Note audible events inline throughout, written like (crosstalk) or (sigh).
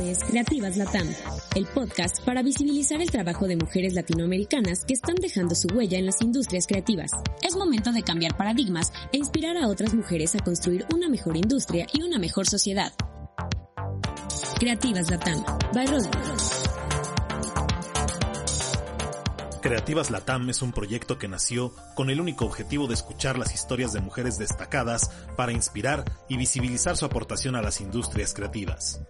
Es Creativas Latam, el podcast para visibilizar el trabajo de mujeres latinoamericanas que están dejando su huella en las industrias creativas. Es momento de cambiar paradigmas e inspirar a otras mujeres a construir una mejor industria y una mejor sociedad. Creativas Latam, by Creativas Latam es un proyecto que nació con el único objetivo de escuchar las historias de mujeres destacadas para inspirar y visibilizar su aportación a las industrias creativas.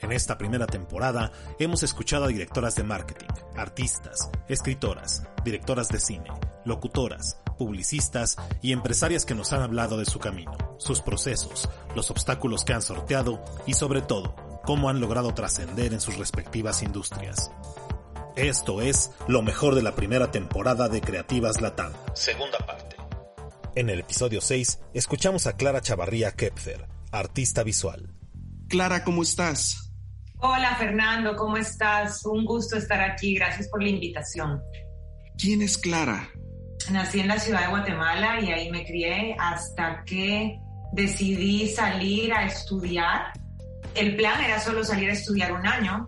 En esta primera temporada hemos escuchado a directoras de marketing, artistas, escritoras, directoras de cine, locutoras, publicistas y empresarias que nos han hablado de su camino, sus procesos, los obstáculos que han sorteado y sobre todo, cómo han logrado trascender en sus respectivas industrias. Esto es lo mejor de la primera temporada de Creativas Latam. Segunda parte. En el episodio 6 escuchamos a Clara Chavarría Kepfer, artista visual. Clara, ¿cómo estás? Hola Fernando, ¿cómo estás? Un gusto estar aquí, gracias por la invitación. ¿Quién es Clara? Nací en la ciudad de Guatemala y ahí me crié hasta que decidí salir a estudiar. El plan era solo salir a estudiar un año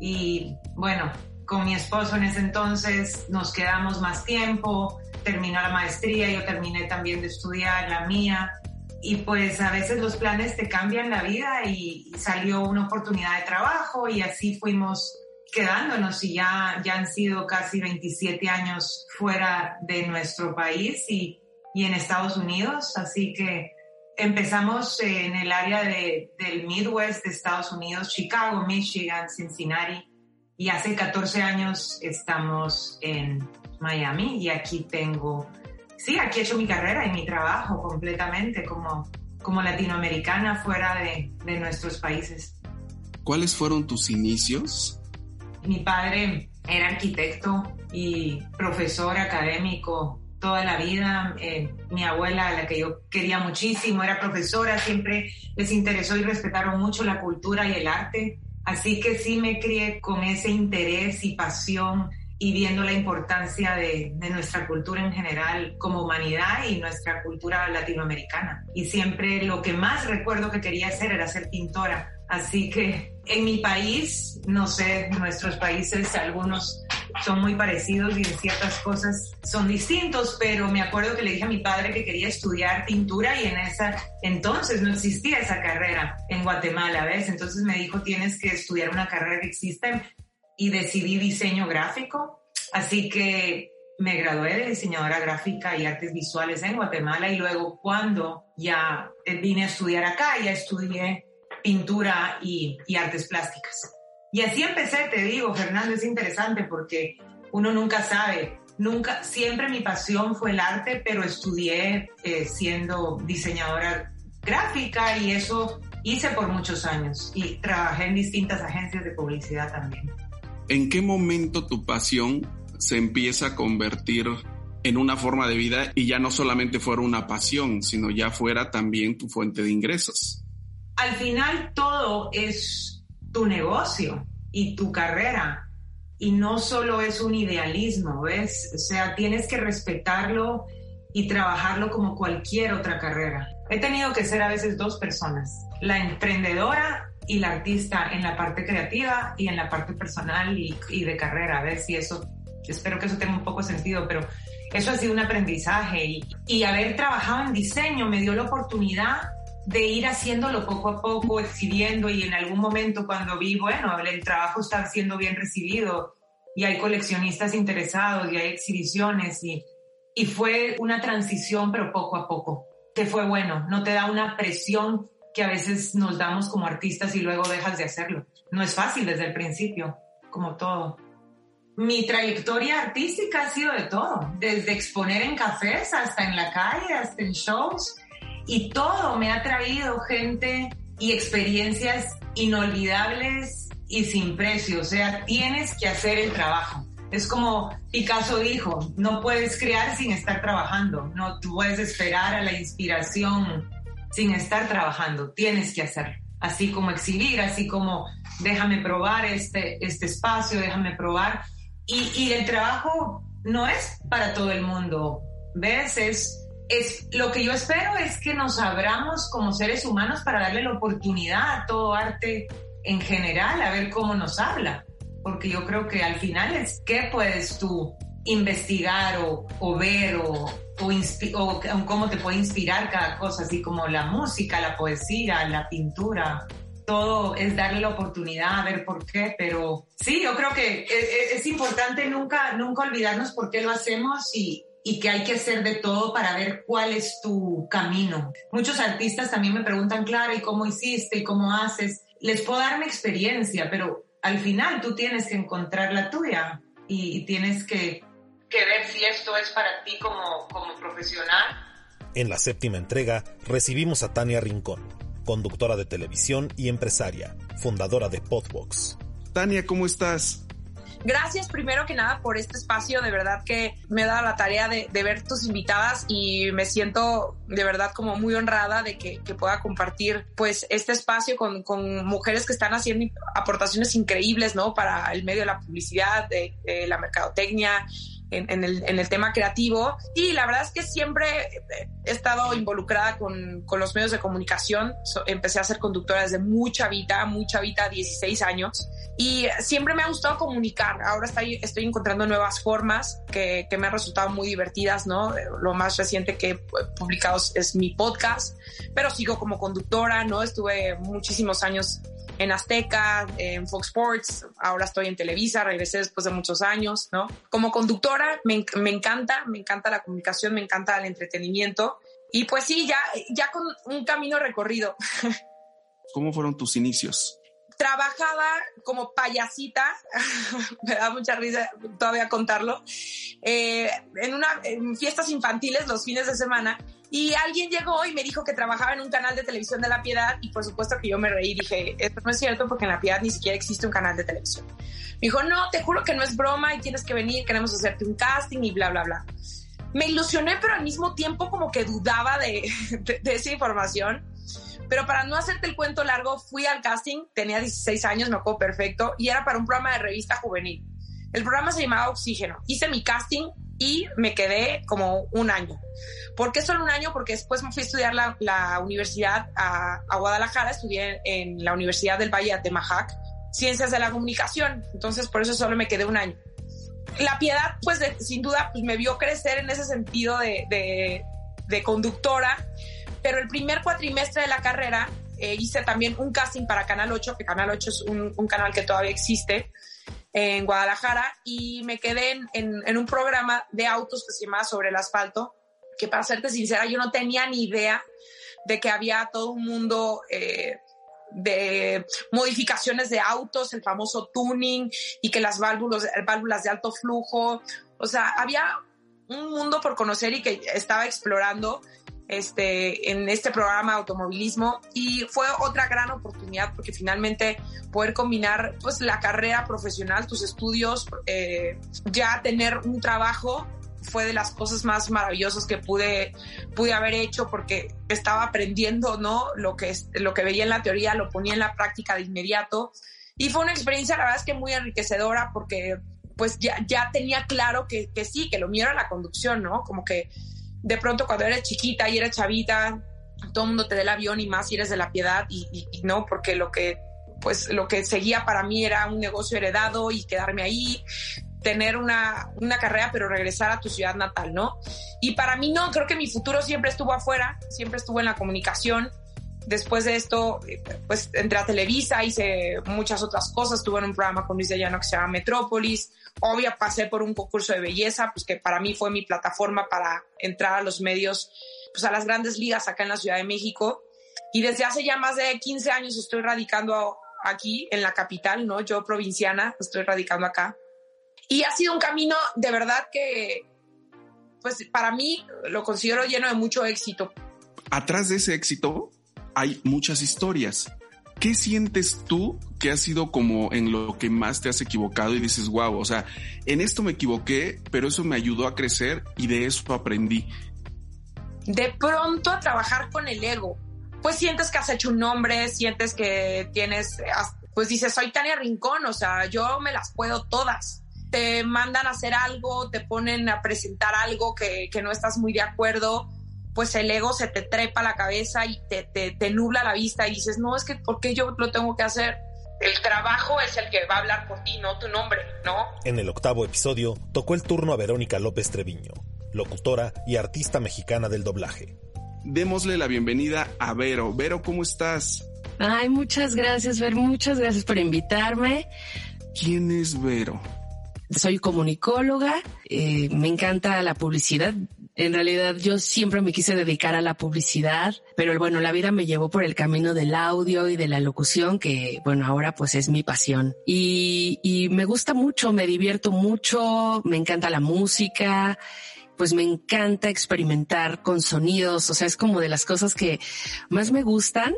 y bueno, con mi esposo en ese entonces nos quedamos más tiempo, terminó la maestría, yo terminé también de estudiar la mía y pues a veces los planes te cambian la vida y, salió una oportunidad de trabajo y así fuimos quedándonos y ya, ya han sido casi 27 años fuera de nuestro país y, y en Estados Unidos, así que empezamos en el área de, del Midwest de Estados Unidos, Chicago, Michigan, Cincinnati. Y hace 14 años estamos en Miami y aquí tengo sí, aquí he hecho mi carrera y mi trabajo completamente como, como latinoamericana fuera de, de nuestros países. ¿Cuáles fueron tus inicios? Mi padre era arquitecto y profesor académico toda la vida. Eh, mi abuela, a la que yo quería muchísimo, era profesora, siempre les interesó y respetaron mucho la cultura y el arte. Así que sí me crié con ese interés y pasión y viendo la importancia de, nuestra cultura en general como humanidad y nuestra cultura latinoamericana. Y siempre lo que más recuerdo que quería hacer era ser pintora. Así que en mi país, no sé, nuestros países, algunos son muy parecidos y en ciertas cosas son distintos, pero me acuerdo que le dije a mi padre que quería estudiar pintura y en esa entonces no existía esa carrera en Guatemala, ¿ves? Entonces me dijo, tienes que estudiar una carrera que existe y decidí diseño gráfico. Así que me gradué de diseñadora gráfica y artes visuales en Guatemala y luego cuando ya vine a estudiar acá, ya estudié pintura y, y artes plásticas. Y así empecé, te digo, Fernando, es interesante porque uno nunca sabe. Nunca, siempre mi pasión fue el arte, pero estudié eh, siendo diseñadora gráfica y eso hice por muchos años y trabajé en distintas agencias de publicidad también. ¿En qué momento tu pasión se empieza a convertir en una forma de vida y ya no solamente fuera una pasión, sino ya fuera también tu fuente de ingresos? Al final todo es tu negocio y tu carrera y no solo es un idealismo, ¿ves? O sea, tienes que respetarlo y trabajarlo como cualquier otra carrera. He tenido que ser a veces dos personas, la emprendedora y la artista en la parte creativa y en la parte personal y, de carrera. A ver si eso, espero que eso tenga un poco sentido, pero eso ha sido un aprendizaje y, y haber trabajado en diseño me dio la oportunidad de ir haciéndolo poco a poco, exhibiendo y en algún momento cuando vi, bueno, el trabajo está siendo bien recibido y hay coleccionistas interesados y hay exhibiciones y, y fue una transición pero poco a poco, que fue bueno, no te da una presión que a veces nos damos como artistas y luego dejas de hacerlo. No es fácil desde el principio, como todo. Mi trayectoria artística ha sido de todo, desde exponer en cafés hasta en la calle, hasta en shows. y todo me ha traído gente y experiencias inolvidables y sin precio. O sea, tienes que hacer el trabajo. Es como Picasso dijo, no puedes crear sin estar trabajando, no puedes esperar a la inspiración sin estar trabajando, tienes que hacerlo. Así como exhibir, así como déjame probar este, este espacio, déjame probar. Y, el trabajo no es para todo el mundo, ¿ves? Es, es, lo que yo espero es que nos abramos como seres humanos para darle la oportunidad a todo arte en general, a ver cómo nos habla porque yo creo que al final es qué puedes tú investigar o, ver o, o, cómo te puede inspirar cada cosa, así como la música, la poesía, la pintura. Todo es darle la oportunidad a ver por qué, pero sí, yo creo que es, e, es importante nunca, nunca olvidarnos por qué lo hacemos y, y que hay que hacer de todo para ver cuál es tu camino. Muchos artistas también me preguntan, claro, ¿y cómo hiciste? ¿Y cómo haces? Les puedo dar mi experiencia, pero al final tú tienes que encontrar la tuya y, tienes que, ver si esto es para ti como, como profesional. En la séptima entrega recibimos a Tania Rincón, conductora de televisión y empresaria, fundadora de Podbox. Tania, ¿cómo estás? Gracias primero que nada por este espacio, de verdad que me he dado la tarea de, ver tus invitadas y me siento de verdad como muy honrada de que, pueda compartir pues este espacio con, mujeres que están haciendo aportaciones increíbles, ¿no? Para el medio de la publicidad, de, de la mercadotecnia, en, el, en, el, tema creativo. Y la verdad es que siempre he estado involucrada con, con los medios de comunicación. empecé a ser conductora desde mucha vida, mucha vida, 16 años. Y siempre me ha gustado comunicar. Ahora estoy, estoy encontrando nuevas formas que, que me han resultado muy divertidas, ¿no? Lo más reciente que he publicado es mi podcast, pero sigo como conductora, ¿no? Estuve muchísimos años en Azteca, en Fox Sports, ahora estoy en Televisa, regresé después de muchos años, ¿no? Como conductora me, me encanta, me encanta la comunicación, me encanta el entretenimiento y pues sí, ya, ya con un camino recorrido. (laughs) ¿Cómo fueron tus inicios? Trabajaba como payasita, (laughs) me da mucha risa todavía contarlo, eh, en, una, fiestas infantiles los fines de semana y alguien llegó y me dijo que trabajaba en un canal de televisión de La Piedad y por supuesto que yo me reí y dije, esto no es cierto porque en La Piedad ni siquiera existe un canal de televisión. Me dijo, no, te juro que no es broma y tienes que venir, queremos hacerte un casting y bla, bla, bla. Me ilusioné, pero al mismo tiempo como que dudaba de, (laughs) de esa información pero para no hacerte el cuento largo, fui al casting, tenía 16 años, me acuerdo perfecto, y era para un programa de revista juvenil. El programa se llamaba Oxígeno. Hice mi casting y me quedé como un año. ¿Por qué solo un año? Porque después me fui a estudiar la, la universidad a, Guadalajara, estudié en la Universidad del Valle de Majac, Ciencias de la Comunicación. Entonces, por eso solo me quedé un año. La piedad, pues sin duda, pues, me vio crecer en ese sentido de, de conductora pero el primer cuatrimestre de la carrera eh, hice también un casting para Canal 8, que Canal 8 es un, canal que todavía existe en Guadalajara, y me quedé en, un programa de autos que se llamaba Sobre el Asfalto, que para serte sincera, yo no tenía ni idea de que había todo un mundo eh, de modificaciones de autos, el famoso tuning, y que las válvulas, válvulas de alto flujo, o sea, había un mundo por conocer y que estaba explorando este, en este programa automovilismo y fue otra gran oportunidad porque finalmente poder combinar pues la carrera profesional, tus estudios, eh, ya tener un trabajo fue de las cosas más maravillosas que pude, pude haber hecho porque estaba aprendiendo, ¿no? Lo que, lo que veía en la teoría lo ponía en la práctica de inmediato y fue una experiencia, la verdad es que muy enriquecedora porque pues ya, ya tenía claro que, que sí, que lo mío era la conducción, ¿no? Como que de pronto cuando eres chiquita y eres chavita, todo el mundo te dé el avión y más si eres de la piedad y, no, porque lo que, pues lo que seguía para mí era un negocio heredado y quedarme ahí, tener una, una carrera pero regresar a tu ciudad natal, ¿no? Y para mí no, creo que mi futuro siempre estuvo afuera, siempre estuvo en la comunicación. Después de esto, pues entré a Televisa, hice muchas otras cosas, estuve en un programa con Luis de Llano que se llama Metrópolis, Obvio, pasé por un concurso de belleza, pues que para mí fue mi plataforma para entrar a los medios, pues a las grandes ligas acá en la Ciudad de México. Y desde hace ya más de 15 años estoy radicando aquí en la capital, ¿no? Yo provinciana, estoy radicando acá. Y ha sido un camino de verdad que, pues para mí lo considero lleno de mucho éxito. atrás de ese éxito hay muchas historias. ¿Qué sientes tú que ha sido como en lo que más te has equivocado y dices, wow, o sea, en esto me equivoqué, pero eso me ayudó a crecer y de eso aprendí? De pronto a trabajar con el ego, pues sientes que has hecho un nombre, sientes que tienes, pues dices, soy Tania Rincón, o sea, yo me las puedo todas. Te mandan a hacer algo, te ponen a presentar algo que, que no estás muy de acuerdo pues el ego se te trepa la cabeza y te, te, nubla la vista y dices, no, es que ¿por qué yo lo tengo que hacer? El trabajo es el que va a hablar por ti, no tu nombre, ¿no? En el octavo episodio tocó el turno a Verónica López Treviño, locutora y artista mexicana del doblaje. Démosle la bienvenida a Vero. Vero, ¿cómo estás? Ay, muchas gracias, Ver, muchas gracias por invitarme. ¿Quién es Vero? Soy comunicóloga, eh, me encanta la publicidad. En realidad yo siempre me quise dedicar a la publicidad, pero bueno, la vida me llevó por el camino del audio y de la locución, que bueno, ahora pues es mi pasión. Y, y me gusta mucho, me divierto mucho, me encanta la música pues me encanta experimentar con sonidos, o sea, es como de las cosas que más me gustan,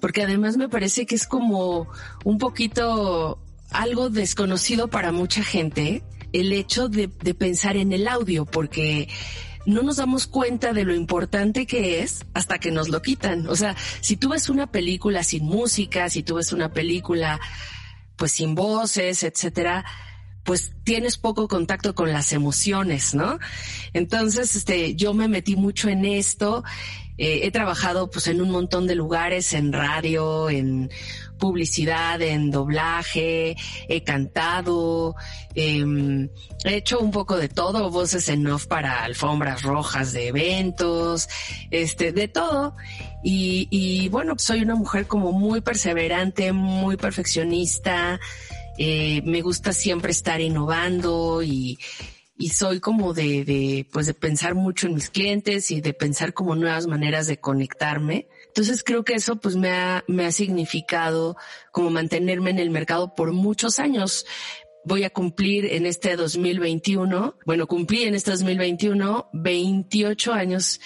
porque además me parece que es como un poquito algo desconocido para mucha gente, el hecho de, pensar en el audio, porque no nos damos cuenta de lo importante que es hasta que nos lo quitan. O sea, si tú ves una película sin música, si tú ves una película pues sin voces, etcétera, pues tienes poco contacto con las emociones, ¿no? Entonces, este, yo me metí mucho en esto. Eh, he trabajado pues en un montón de lugares, en radio, en publicidad, en doblaje, he cantado, em, he hecho un poco de todo, voces en off para alfombras rojas de eventos, este, de todo. Y, y bueno, soy una mujer como muy perseverante, muy perfeccionista, eh, me gusta siempre estar innovando y, y soy como de, de, pues de pensar mucho en mis clientes y de pensar como nuevas maneras de conectarme. Entonces creo que eso pues me ha, me ha significado como mantenerme en el mercado por muchos años. Voy a cumplir en este 2021, bueno, cumplí en este 2021 28 años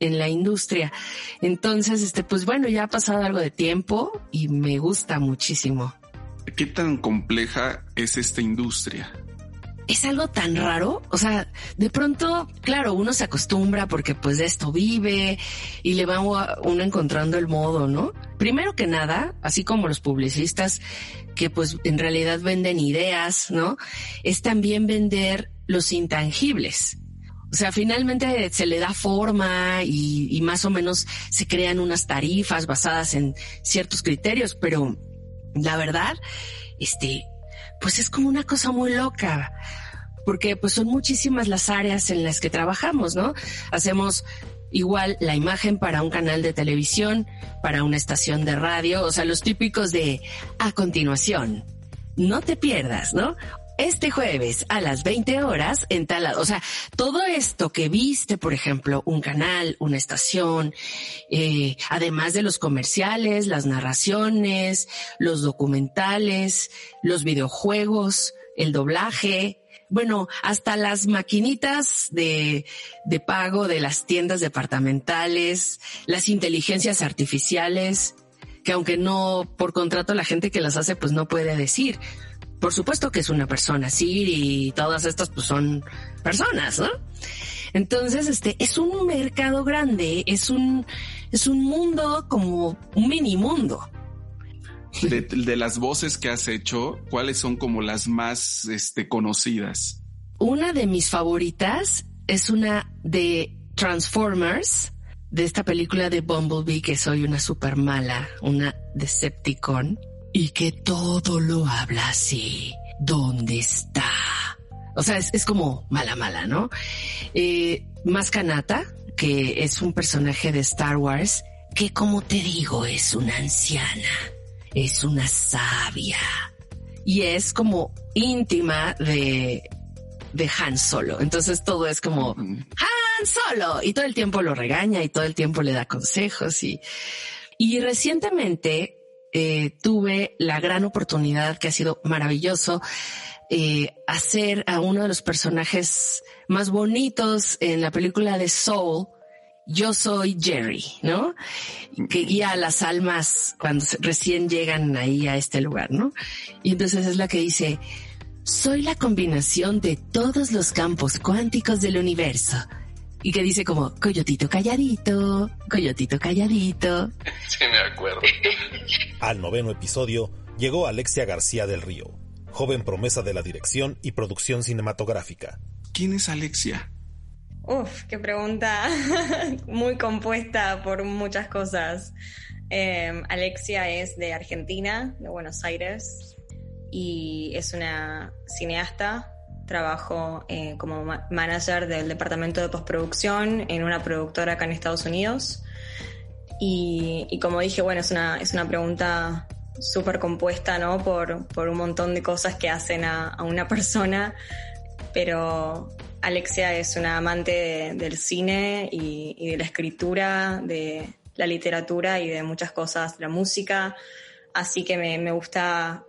en la industria. Entonces, este, pues bueno, ya ha pasado algo de tiempo y me gusta muchísimo. ¿Qué tan compleja es esta industria? Es algo tan raro. O sea, de pronto, claro, uno se acostumbra porque pues de esto vive y le va uno encontrando el modo, ¿no? Primero que nada, así como los publicistas que pues en realidad venden ideas, ¿no? Es también vender los intangibles. O sea, finalmente se le da forma y, más o menos se crean unas tarifas basadas en ciertos criterios, pero la verdad, este, pues es como una cosa muy loca, porque pues son muchísimas las áreas en las que trabajamos, ¿no? Hacemos igual la imagen para un canal de televisión, para una estación de radio, o sea, los típicos de a continuación. No te pierdas, ¿no? Este jueves a las 20 horas en tal, o sea, todo esto que viste, por ejemplo, un canal, una estación, eh, además de los comerciales, las narraciones, los documentales, los videojuegos, el doblaje, bueno, hasta las maquinitas de, de pago de las tiendas departamentales, las inteligencias artificiales, que aunque no por contrato la gente que las hace pues no puede decir. Por supuesto que es una persona, sí, y todas estas pues son personas, ¿no? Entonces, este, es un mercado grande, es un, es un mundo como un mini mundo. De, las voces que has hecho, ¿cuáles son como las más este, conocidas? Una de mis favoritas es una de Transformers, de esta película de Bumblebee, que soy una super mala, una Decepticon, y que todo lo habla así. ¿Dónde está? O sea, es, como mala, mala, ¿no? Eh, Mascanata, que es un personaje de Star Wars, que como te digo, es una anciana es una sabia y es como íntima de, de Han Solo. Entonces todo es como Han Solo y todo el tiempo lo regaña y todo el tiempo le da consejos y, y recientemente eh, tuve la gran oportunidad que ha sido maravilloso eh, hacer a uno de los personajes más bonitos en la película de Soul yo soy Jerry, ¿no? Que guía a las almas cuando recién llegan ahí a este lugar, ¿no? Y entonces es la que dice, soy la combinación de todos los campos cuánticos del universo. Y que dice como, coyotito calladito, coyotito calladito. Sí, me acuerdo. (laughs) Al noveno episodio llegó Alexia García del Río, joven promesa de la dirección y producción cinematográfica. ¿Quién es Alexia? Uf, qué pregunta (laughs) muy compuesta por muchas cosas. Em, Alexia es de Argentina, de Buenos Aires, y es una cineasta. Trabajo eh, como manager del departamento de postproducción en una productora acá en Estados Unidos. Y, como dije, bueno, es una, es una pregunta súper compuesta, ¿no? Por, por, un montón de cosas que hacen a, una (laughs) persona, pero Alexia es una amante del cine y, de la escritura, de la literatura y de muchas cosas, la música, así que me, gusta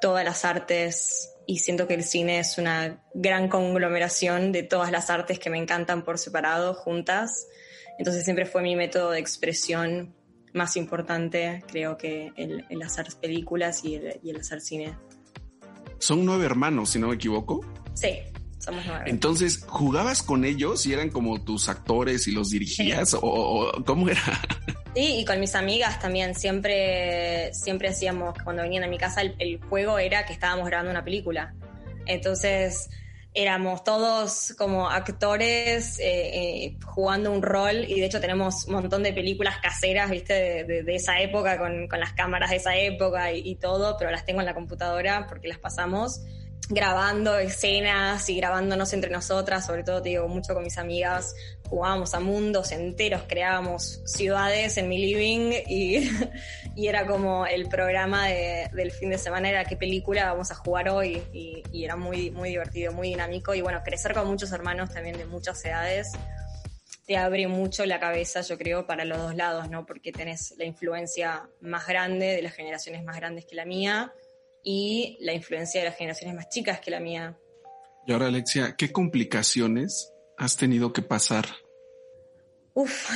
todas las artes y siento que el cine es una gran conglomeración de todas las artes que me encantan por separado, juntas. Entonces siempre fue mi método de expresión más importante, creo que el, hacer películas y el, y el hacer cine. Son nueve hermanos, si no me equivoco. Sí, somos nueve. Entonces, ¿jugabas con ellos y eran como tus actores y los dirigías? O, cómo era? Sí, y con mis amigas también. Siempre, siempre hacíamos, cuando venían a mi casa, el, juego era que estábamos grabando una película. Entonces, éramos todos como actores eh, eh, jugando un rol y de hecho tenemos un montón de películas caseras, viste, de, esa época, con, las cámaras de esa época y, todo, pero las tengo en la computadora porque las pasamos grabando escenas y grabándonos entre nosotras, sobre todo te digo mucho con mis amigas, jugábamos a mundos enteros, creábamos ciudades en mi living y, (laughs) y era como el programa del fin de semana, era qué película vamos a jugar hoy y, y, era muy, muy divertido, muy dinámico y bueno, crecer con muchos hermanos también de muchas edades te abre mucho la cabeza, yo creo, para los dos lados, ¿no? Porque tenés la influencia más grande de las generaciones más grandes que la mía y la influencia de las generaciones más chicas que la mía. Y ahora, Alexia, ¿qué complicaciones has tenido que pasar? Uf,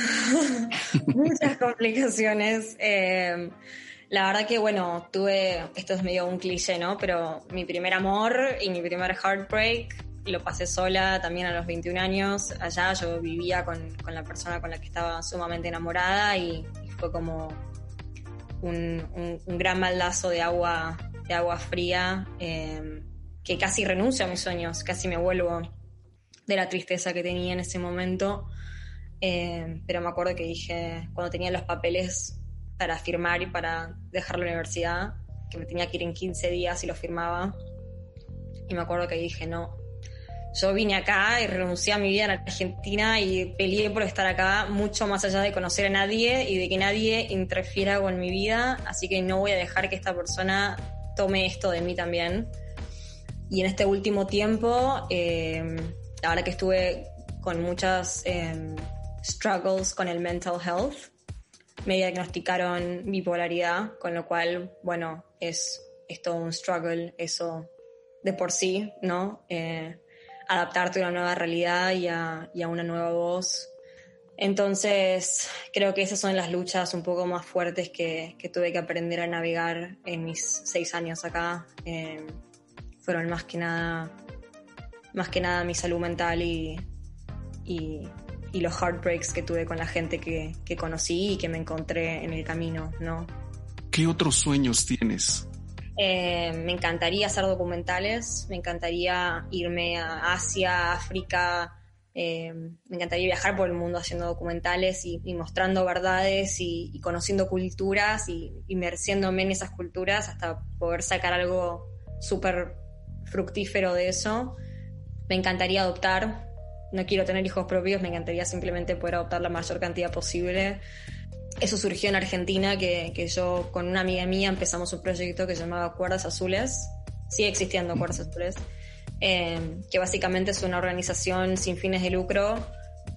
(laughs) muchas complicaciones. Eh, la verdad que, bueno, tuve, esto es medio un cliché, ¿no? Pero mi primer amor y mi primer heartbreak lo pasé sola también a los 21 años. Allá yo vivía con, con la persona con la que estaba sumamente enamorada y, fue como un, un, gran maldazo de agua de agua fría, em, que casi renuncio a mis sueños, casi me vuelvo de la tristeza que tenía en ese momento. Em, pero me acuerdo que dije, cuando tenía los papeles para firmar y para dejar la universidad, que me tenía que ir en 15 días y lo firmaba, y me acuerdo que dije, no, yo vine acá y renuncié a mi vida en Argentina y peleé por estar acá mucho más allá de conocer a nadie y de que nadie interfiera con mi vida, así que no voy a dejar que esta persona tome esto de mí también. Y en este último tiempo, eh, verdad que estuve con muchas eh, struggles con el mental health. Me diagnosticaron bipolaridad, con lo cual, bueno, es, es todo un struggle eso de por sí, ¿no? Eh, adaptarte a una nueva realidad y a una nueva voz entonces, creo que esas son las luchas un poco más fuertes que, tuve que aprender a navegar en mis seis años acá. Eh, fueron más que nada, más que nada mi salud mental y, y, los heartbreaks que tuve con la gente que, conocí y que me encontré en el camino, ¿no? ¿Qué otros sueños tienes? Eh, me encantaría hacer documentales, me encantaría irme a Asia, África, eh, me encantaría viajar por el mundo haciendo documentales y, mostrando verdades y, conociendo culturas y inmersiéndome en esas culturas hasta poder sacar algo súper fructífero de eso. Me encantaría adoptar, no quiero tener hijos propios, me encantaría simplemente poder adoptar la mayor cantidad posible. Eso surgió en Argentina, que, que yo con una amiga mía empezamos un proyecto que se llamaba Cuerdas Azules, sigue existiendo Cuerdas Azules Em, que básicamente es una organización sin fines de lucro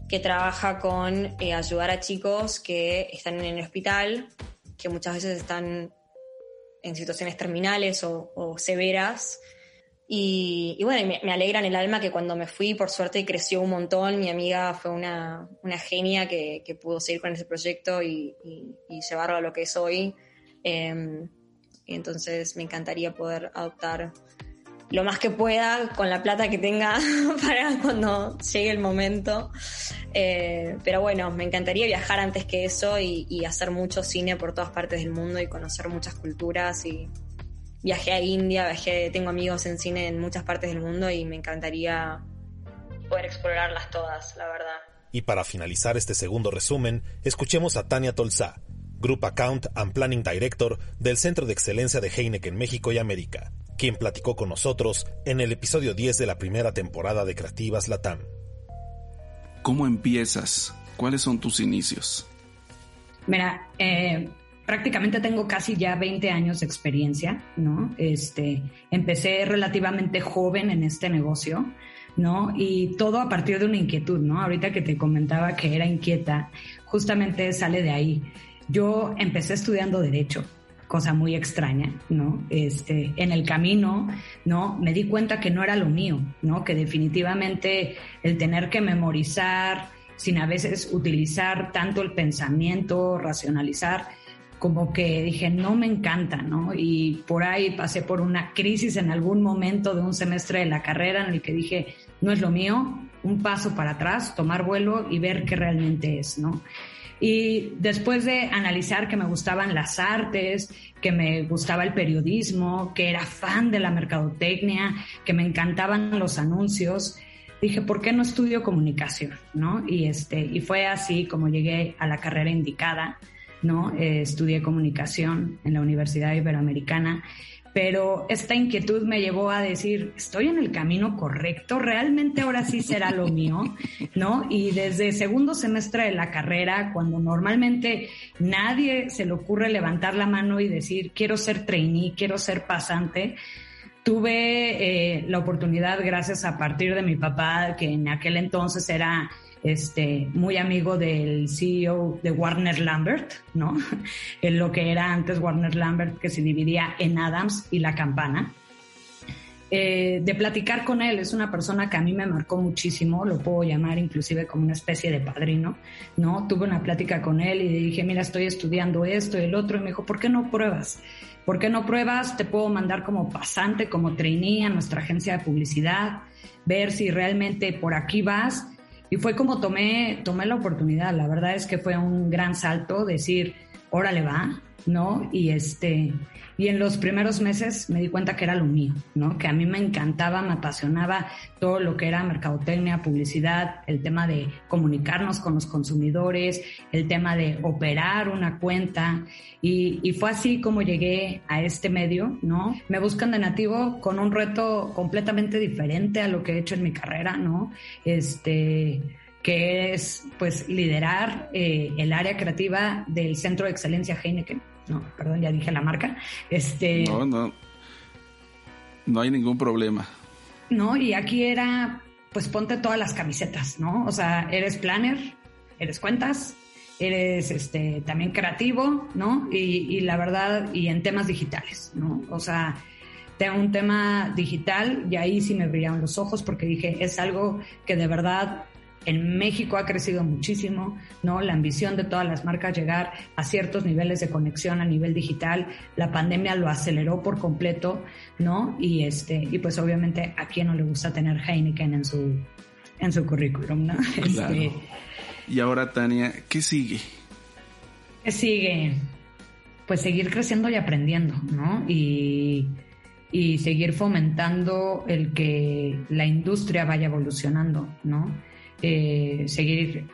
que trabaja con eh, ayudar a chicos que están en el hospital, que muchas veces están en situaciones terminales o, severas, Y, bueno, me, me, alegra en el alma que cuando me fui, por suerte, creció un montón. Mi amiga fue una, una genia que, que, pudo seguir con ese proyecto y, y, y llevarlo a lo que es hoy. Eh, entonces me encantaría poder adoptar lo más que pueda con la plata que tenga (laughs) para cuando llegue el momento. Eh, pero bueno, me encantaría viajar antes que eso y, hacer mucho cine por todas partes del mundo y conocer muchas culturas y, viajé a India, viajé, tengo amigos en cine en muchas partes del mundo y me encantaría poder explorarlas todas, la verdad. Y para finalizar este segundo resumen, escuchemos a Tania Tolzá, Group Account and Planning Director del Centro de Excelencia de Heineken México y América, quien platicó con nosotros en el episodio 10 de la primera temporada de Creativas Latam. ¿Cómo empiezas? ¿Cuáles son tus inicios? Mira, eh, prácticamente tengo casi ya 20 años de experiencia, ¿no? Este, empecé relativamente joven en este negocio, ¿no? Y todo a partir de una inquietud, ¿no? Ahorita que te comentaba que era inquieta, justamente sale de ahí. Yo empecé estudiando derecho, cosa muy extraña, ¿no? Este, en el camino, ¿no? Me di cuenta que no era lo mío, ¿no? Que definitivamente el tener que memorizar, sin a veces utilizar tanto el pensamiento, racionalizar, como que dije, no me encanta, ¿no? Y por ahí pasé por una crisis en algún momento de un semestre de la carrera en el que dije, no es lo mío, un paso para atrás, tomar vuelo y ver qué realmente es, ¿no? Y después de analizar que me gustaban las artes, que me gustaba el periodismo, que era fan de la mercadotecnia, que me encantaban los anuncios, dije, ¿por qué no estudio comunicación? ¿no? Y, este, y fue así como llegué a la carrera indicada. ¿no? Eh, estudié comunicación en la Universidad Iberoamericana, pero esta inquietud me llevó a decir, estoy en el camino correcto, realmente ahora sí será lo mío, ¿no? Y desde segundo semestre de la carrera, cuando normalmente nadie se le ocurre levantar la mano y decir, quiero ser trainee, quiero ser pasante, tuve eh, la oportunidad, gracias a partir de mi papá, que en aquel entonces era este, muy amigo del CEO de Warner Lambert, ¿no? (laughs) En lo que era antes Warner Lambert, que se dividía en Adams y La Campana. Eh, de platicar con él, es una persona que a mí me marcó muchísimo, lo puedo llamar inclusive como una especie de padrino, ¿no? Tuve una plática con él y dije, mira, estoy estudiando esto y el otro, y me dijo, ¿por qué no pruebas? ¿Por qué no pruebas? Te puedo mandar como pasante, como trainee a nuestra agencia de publicidad, ver si realmente por aquí vas y fue como tomé, tomé la oportunidad. La verdad es que fue un gran salto decir, órale va, ¿no? Y este, y en los primeros meses me di cuenta que era lo mío, ¿no? Que a mí me encantaba, me apasionaba todo lo que era mercadotecnia, publicidad, el tema de comunicarnos con los consumidores, el tema de operar una cuenta. Y, y fue así como llegué a este medio, ¿no? Me buscan de nativo con un reto completamente diferente a lo que he hecho en mi carrera, ¿no? Este, que es pues liderar eh, el área creativa del Centro de Excelencia Heineken. No, perdón, ya dije la marca. Este, no, no. No hay ningún problema. No, y aquí era, pues ponte todas las camisetas, ¿no? O sea, eres planner, eres cuentas, eres este, también creativo, ¿no? Y, y la verdad, y en temas digitales, ¿no? O sea, tengo un tema digital y ahí sí me brillaron los ojos porque dije, es algo que de verdad en México ha crecido muchísimo, ¿no? La ambición de todas las marcas llegar a ciertos niveles de conexión a nivel digital. La pandemia lo aceleró por completo, ¿no? Y este, y pues obviamente a quien no le gusta tener Heineken en su, en su currículum, ¿no? (laughs) Claro. Este, y ahora, Tania, ¿qué sigue? ¿Qué sigue? Pues seguir creciendo y aprendiendo, ¿no? Y, y seguir fomentando el que la industria vaya evolucionando, ¿no? Eh, seguir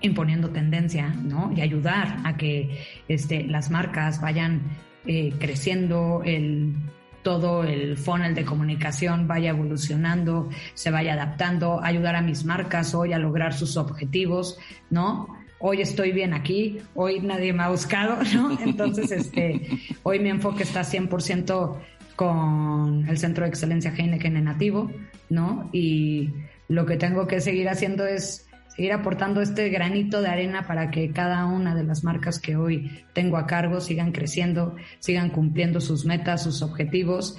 imponiendo tendencia, ¿no? Y ayudar a que este, las marcas vayan eh, creciendo, el, todo el funnel de comunicación vaya evolucionando, se vaya adaptando, ayudar a mis marcas hoy a lograr sus objetivos, ¿no? Hoy estoy bien aquí, hoy nadie me ha buscado, (laughs) ¿no? Entonces, este, hoy mi enfoque está 100% con el Centro de Excelencia Heineken en Nativo, ¿no? Y lo que tengo que seguir haciendo es seguir aportando este granito de arena para que cada una de las marcas que hoy tengo a cargo sigan creciendo, sigan cumpliendo sus metas, sus objetivos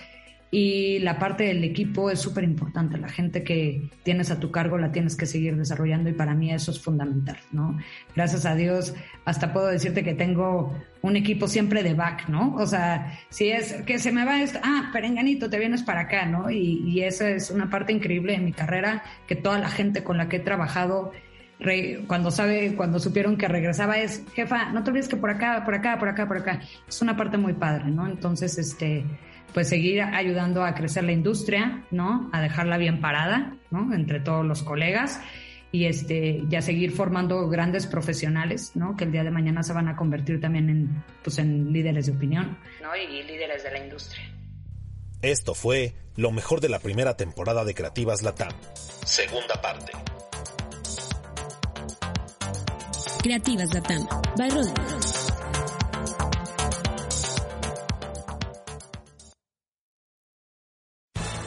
y la parte del equipo es súper importante. La gente que tienes a tu cargo la tienes que seguir desarrollando y para mí eso es fundamental, ¿no? Gracias a Dios, hasta puedo decirte que tengo un equipo siempre de back, ¿no? O sea, si es que se me va esto, ah, perenganito, te vienes para acá, ¿no? Y, y esa es una parte increíble de mi carrera, que toda la gente con la que he trabajado cuando sabe, cuando supieron que regresaba es, jefa, no te olvides que por acá, por acá, por acá, por acá. Es una parte muy padre, ¿no? Entonces, este, pues seguir ayudando a crecer la industria, ¿no? A dejarla bien parada, ¿no? Entre todos los colegas y este ya seguir formando grandes profesionales, ¿no? Que el día de mañana se van a convertir también en pues en líderes de opinión, ¿no? Y líderes de la industria. Esto fue lo mejor de la primera temporada de Creativas Latam. Segunda parte. Creativas Latam by Rodrigo.